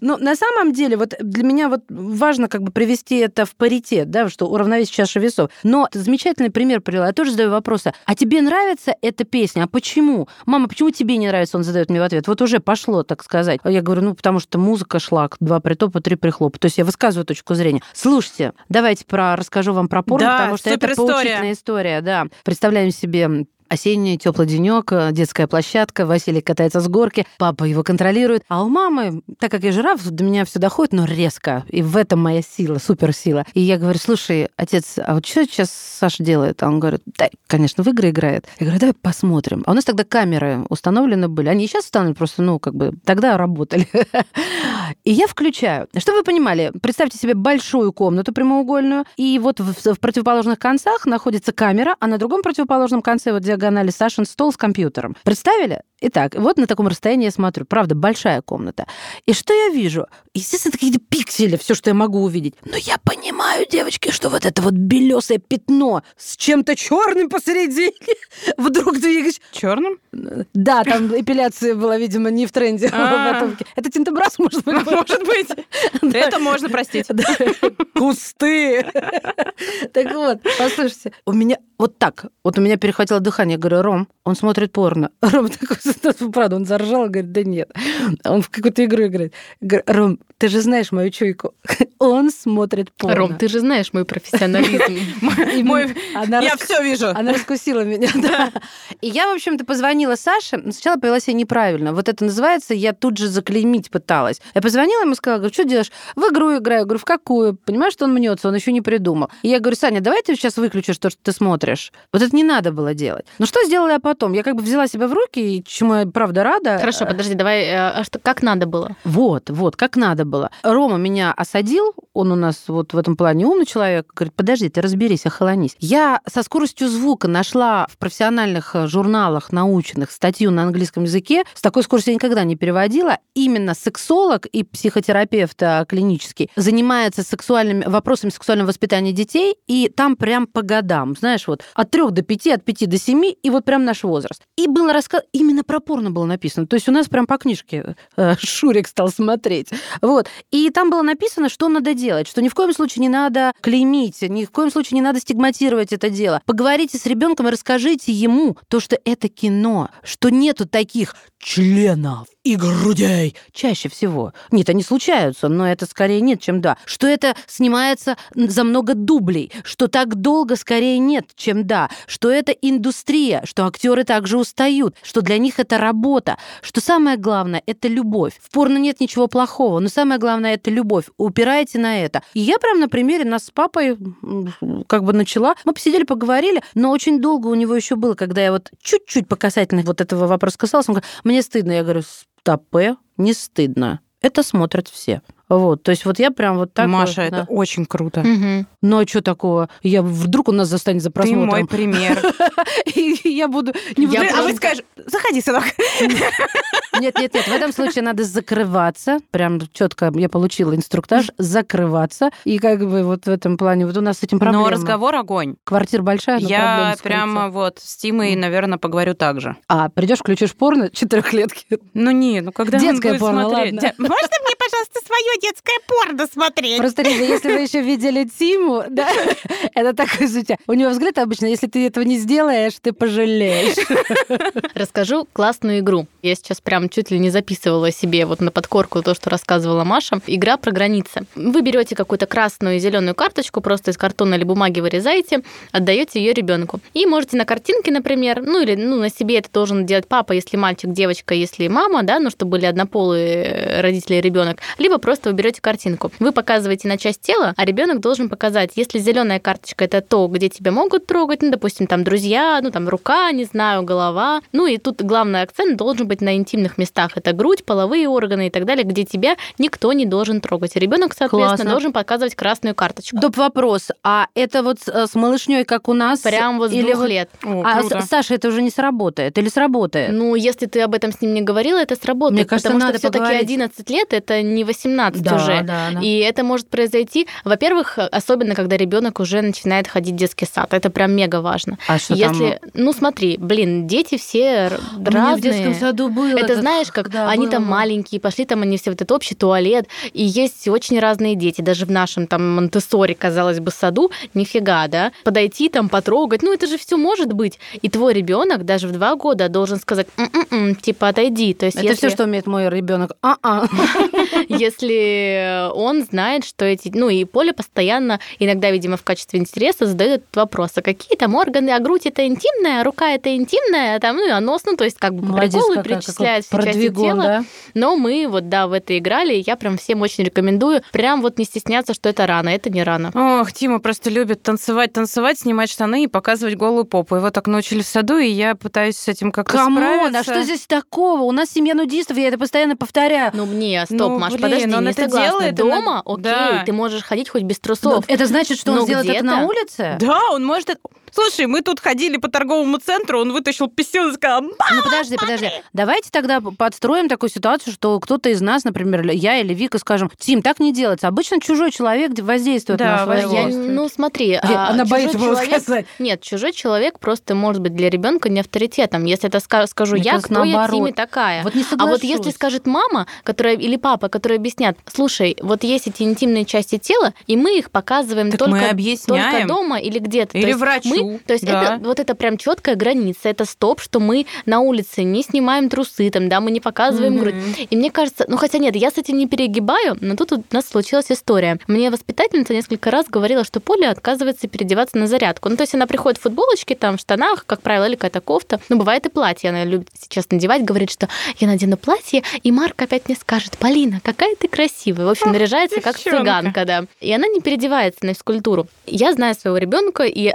Но на самом деле вот для меня вот важно как бы привести это в паритет, да, что уравновесить чашу весов. Но замечательный пример привела. Я тоже задаю вопросы. А тебе нравится эта песня? А почему? Мама, почему тебе не нравится? Он задает мне в ответ. Вот уже пошло, так сказать. Я говорю, ну, потому что музыка шлак. Два притопа, три прихлопа. То есть я высказываю точку зрения. Слушайте, давайте про расскажу вам про порно, да, потому что это поучительная история, да. Представляем себе Осенний теплый денек, э, детская площадка, Василий катается с горки, папа его контролирует. А у мамы, так как я жираф, до меня все доходит, но резко. И в этом моя сила, суперсила. И я говорю, слушай, отец, а вот что сейчас Саша делает? А он говорит, да, конечно, в игры играет. Я говорю, давай посмотрим. А у нас тогда камеры установлены были. Они сейчас установлены, просто, ну, как бы, тогда работали. И я включаю. Чтобы вы понимали, представьте себе большую комнату прямоугольную, и вот в, в противоположных концах находится камера, а на другом противоположном конце, вот диагонали Сашин стол с компьютером. Представили? Итак, вот на таком расстоянии я смотрю. Правда, большая комната. И что я вижу? Естественно, какие-то пиксели, все, что я могу увидеть. Но я понимаю, девочки, что вот это вот белесое пятно с чем-то черным посередине вдруг двигаешь. Черным? Да, там эпиляция была, видимо, не в тренде. А. Это тинтобрас, может быть? Может быть. Это можно простить. Кусты. Так вот, послушайте, у меня вот так, вот у меня перехватило дыхание. Я говорю, Ром, он смотрит порно. Ром такой, правда, он заржал, говорит, да нет. Он в какую-то игру играет. Говорю, Ром, ты же знаешь мою чуйку. Он смотрит порно. Ром, ты же знаешь мой профессионализм. Я все вижу. Она раскусила меня, да. И я, в общем-то, позвонила Саше. Сначала повела себя неправильно. Вот это называется, я тут же заклеймить пыталась. Я позвонила ему, сказала, говорю, что делаешь? В игру играю. Говорю, в какую? Понимаешь, что он мнется, он еще не придумал. И я говорю, Саня, давай ты сейчас выключишь то, что ты смотришь. Вот это не надо было делать. Ну что сделала я потом? Я как бы взяла себя в руки, и чему я правда рада. Хорошо, подожди, давай, э, а что, как надо было? Вот, вот, как надо было. Рома меня осадил, он у нас вот в этом плане умный человек, говорит, подожди, ты разберись, охолонись. Я со скоростью звука нашла в профессиональных э, журналах научных статью на английском языке, с такой скоростью я никогда не переводила. Именно сексолог и психотерапевт э, клинический занимается сексуальными вопросами сексуального воспитания детей, и там прям по годам, знаешь, вот от трех до пяти, от пяти до семи, и вот прям наш возраст. И было рассказ... Именно про порно было написано. То есть у нас прям по книжке э, Шурик стал смотреть. Вот. И там было написано, что надо делать, что ни в коем случае не надо клеймить, ни в коем случае не надо стигматировать это дело. Поговорите с ребенком и расскажите ему то, что это кино, что нету таких членов и грудей. Чаще всего. Нет, они случаются, но это скорее нет, чем да. Что это снимается за много дублей, что так долго скорее нет, чем да. Что это индустрия индустрия, что актеры также устают, что для них это работа, что самое главное это любовь. В порно нет ничего плохого, но самое главное это любовь. Упирайте на это. И я прям на примере нас с папой как бы начала. Мы посидели, поговорили, но очень долго у него еще было, когда я вот чуть-чуть по касательно вот этого вопроса касалась, он говорит, мне стыдно. Я говорю, стопе, не стыдно. Это смотрят все. Вот, то есть вот я прям вот так... Маша, вот, это да. очень круто. Мгм. Ну а что такого? Я вдруг он нас застанет за Ты просмотром. мой пример. И я буду... Не буду Я А вы скажете, заходи, сынок. Нет, нет, нет. В этом случае надо закрываться. Прям четко я получила инструктаж закрываться. И как бы вот в этом плане вот у нас с этим проблема. Но разговор огонь. Квартира большая, но Я прямо вот с Тимой, наверное, поговорю так же. А, придешь, включишь порно четырехлетки. Ну не, ну когда Детское порно, смотреть? ладно. Можно мне, пожалуйста, свое детское порно смотреть? Просто, Лиза, если вы еще видели Тиму, да, это такой звучит. У него взгляд обычно, если ты этого не сделаешь, ты пожалеешь. Расскажу классную игру. Я сейчас прям чуть ли не записывала себе вот на подкорку то, что рассказывала Маша. Игра про границы. Вы берете какую-то красную и зеленую карточку, просто из картона или бумаги вырезаете, отдаете ее ребенку. И можете на картинке, например, ну или ну, на себе это должен делать папа, если мальчик, девочка, если мама, да, ну чтобы были однополые родители и ребенок, либо просто вы берете картинку. Вы показываете на часть тела, а ребенок должен показать, если зеленая карточка это то, где тебя могут трогать, ну, допустим, там друзья, ну, там рука, не знаю, голова. Ну, и тут главный акцент должен быть на интимных местах. Это грудь, половые органы и так далее, где тебя никто не должен трогать. Ребенок, соответственно, Классно. должен показывать красную карточку. Доп. вопрос. А это вот с, э, малышней, как у нас? Прям вот с или двух вот- лет. О, А круто. с- Саша, это уже не сработает? Или сработает? Ну, если ты об этом с ним не говорила, это сработает. Мне кажется, потому надо что все-таки поговорить. 11 лет это не 18 да, уже. да, да. И это может произойти, во-первых, особенно когда ребенок уже начинает ходить в детский сад. Это прям мега важно. А что Если, ну смотри, блин, дети все там? У меня разные. в детском саду было. Это знаешь, как да, они было, там было. маленькие, пошли там они все в этот общий туалет, и есть очень разные дети, даже в нашем там Монтессоре, казалось бы, саду, нифига, да, подойти там, потрогать, ну это же все может быть. И твой ребенок даже в два года должен сказать, «М-м-м», типа отойди. То есть Это если, все, что умеет мой ребенок. А-а. если он знает, что эти, ну и Поля постоянно, иногда, видимо, в качестве интереса задает этот вопрос, а какие там органы, а грудь это интимная, а рука это интимная, а там, ну, а нос, ну, то есть как бы по Молодец приколу какая, перечисляет все части тела. да? Но мы вот, да, в это играли, и я прям всем очень рекомендую прям вот не стесняться, что это рано, это не рано. Ох, Тима просто любит танцевать, танцевать, снимать штаны и показывать голую попу. Его так научили в саду, и я пытаюсь с этим как-то Come on, справиться. а что здесь такого? У нас семья нудистов, я это постоянно повторяю. Ну мне, стоп, Ну, Маш, блин, подожди, он не это согласна. делает, Дома, иногда- окей, да. ты можешь ходить хоть без трусов. это значит, что он Но сделает это на улице? Да, он может... Слушай, мы тут ходили по торговому центру, он вытащил писюн и сказал, «М, Ну подожди, подожди. Давайте тогда подстроим такую ситуацию, что кто-то из нас, например, я или Вика, скажем, Тим, так не делается. Обычно чужой человек воздействует Да, на своего. Я- ну смотри, а, Она боится было человек- сказать. Нет, чужой человек просто может быть для ребенка не авторитетом. Если это ска- скажу Мне я, кто я наоборот. Тиме такая? Вот не А вот если соглашусь. скажет мама, которая или папа, которые объяснят, слушай, вот есть эти интимные части тела, и мы их показываем Так только, мы объясняем. только дома или где-то. Или То есть Мы, то есть да. это вот это прям четкая граница, это стоп, что мы на улице не снимаем трусы, там, да, мы не показываем грудь. И мне кажется, ну хотя нет, я с этим не перегибаю, но тут у нас случилась история. Мне воспитательница несколько раз говорила, что Поля отказывается переодеваться на зарядку. Ну то есть она приходит в футболочке, там, в штанах, как правило, или какая-то кофта. Ну бывает и платье, она любит сейчас надевать, говорит, что я надену платье, и Марк опять мне скажет, Полина, какая ты красивая. В общем, Ах, наряжается как девчонка. цыганка, да. И она не переодевается на физкультуру. Я знаю своего ребенка, и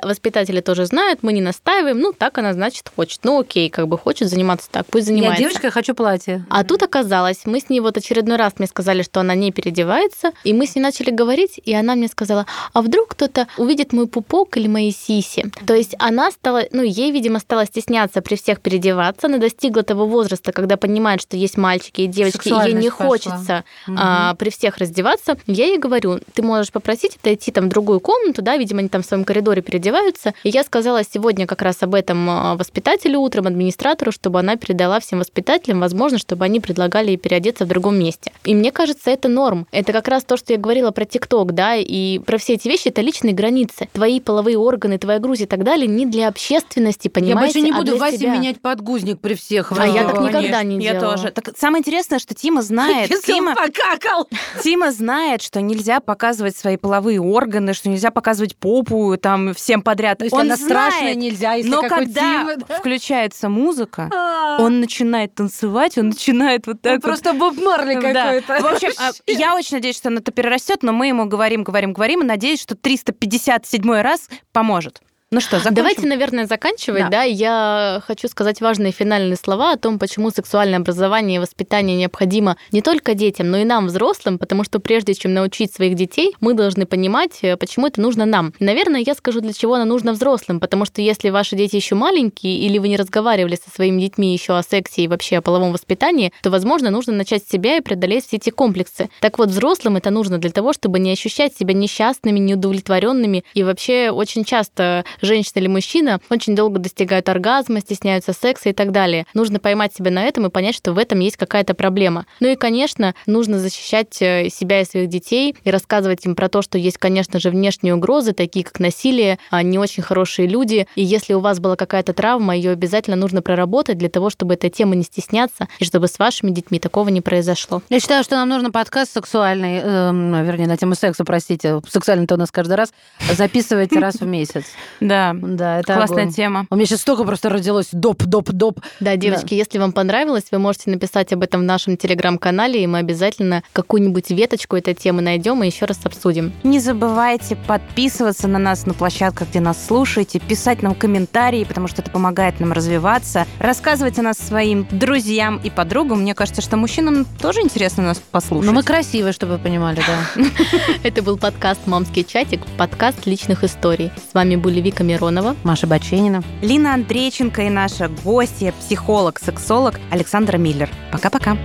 воспитатели тоже знают, мы не настаиваем, ну так она, значит, хочет. Ну окей, как бы хочет заниматься так, пусть Я занимается. девочка, я хочу платье. А тут оказалось, мы с ней вот очередной раз мне сказали, что она не переодевается, и мы с ней начали говорить, и она мне сказала, а вдруг кто-то увидит мой пупок или мои сиси? То есть она стала, ну, ей, видимо, стала стесняться при всех переодеваться, она достигла того возраста, когда понимает, что есть мальчики и девочки, и ей не пошла. хочется а, при всех раздеваться. Я ей говорю, ты можешь попросить отойти там в другую комнату, да, видимо, они там в своем коридоре переодеваются. И я сказала сегодня как раз об этом а, воспитателю утром, администратору, чтобы она передала всем воспитателям, возможно, чтобы они предлагали ей переодеться в другом месте. И мне кажется, это норм. Это как раз то, что я говорила про ТикТок, да, и про все эти вещи, это личные границы. Твои половые органы, твоя грудь и так далее не для общественности, Я понимаете, больше не а буду для Васе менять подгузник при всех. А я так никогда не Я делала. тоже. Так самое интересное, что Тима знает, Если Тима, покакал. Тима знает, что нельзя показывать свои половые органы, что нельзя показывать попу там всем подряд. То есть Он она знает, страшная, нельзя, если Но когда Тима, да? включается музыка, А, он начинает танцевать, он начинает вот он так вот. просто Боб Марли Да. какой-то. В общем, а, я очень надеюсь, что он это перерастет, но мы ему говорим, говорим, говорим, и надеюсь, что 357 раз поможет. Ну что, закончим? Давайте, наверное, заканчивать. Да. Да. я хочу сказать важные финальные слова о том, почему сексуальное образование и воспитание необходимо не только детям, но и нам, взрослым, потому что прежде чем научить своих детей, мы должны понимать, э, почему это нужно нам. Наверное, я скажу, для чего оно нужно взрослым, потому что если ваши дети еще маленькие, или вы не разговаривали со своими детьми еще о сексе и вообще о половом воспитании, то, возможно, нужно начать с себя и преодолеть все эти комплексы. Так вот, взрослым это нужно для того, чтобы не ощущать себя несчастными, неудовлетворенными и вообще очень часто женщина или мужчина очень долго достигают оргазма, стесняются секса и так далее. Нужно поймать себя на этом и понять, что в этом есть какая-то проблема. Ну и, конечно, нужно защищать э, себя и своих детей и рассказывать им про то, что есть, конечно же, внешние угрозы, такие как насилие, а, не очень хорошие люди. И если у вас была какая-то травма, ее обязательно нужно проработать для того, чтобы этой темы не стесняться и чтобы с вашими детьми такого не произошло. Я считаю, что нам нужно подкаст сексуальный, эм, вернее, на тему секса, простите, сексуальный-то у нас каждый раз, записывать раз в месяц. Да, Да, это классная огонь. тема. У меня сейчас столько просто родилось доп, доп, доп. Да, девочки, если вам понравилось, вы можете написать об этом в нашем телеграм-канале, и мы обязательно какую-нибудь веточку этой темы найдем и еще раз обсудим. Не забывайте подписываться на нас на площадках, где нас слушаете, писать нам комментарии, потому что это помогает нам развиваться, рассказывать о нас своим друзьям и подругам. Мне кажется, что мужчинам тоже интересно нас послушать. Ну, мы красивые, чтобы вы понимали, да. Это был подкаст «Мамский чатик», подкаст личных историй. С вами были Вика Миронова. Маша Баченина. Лина Андрейченко и наша гостья, психолог, сексолог Александра Миллер. Пока-пока.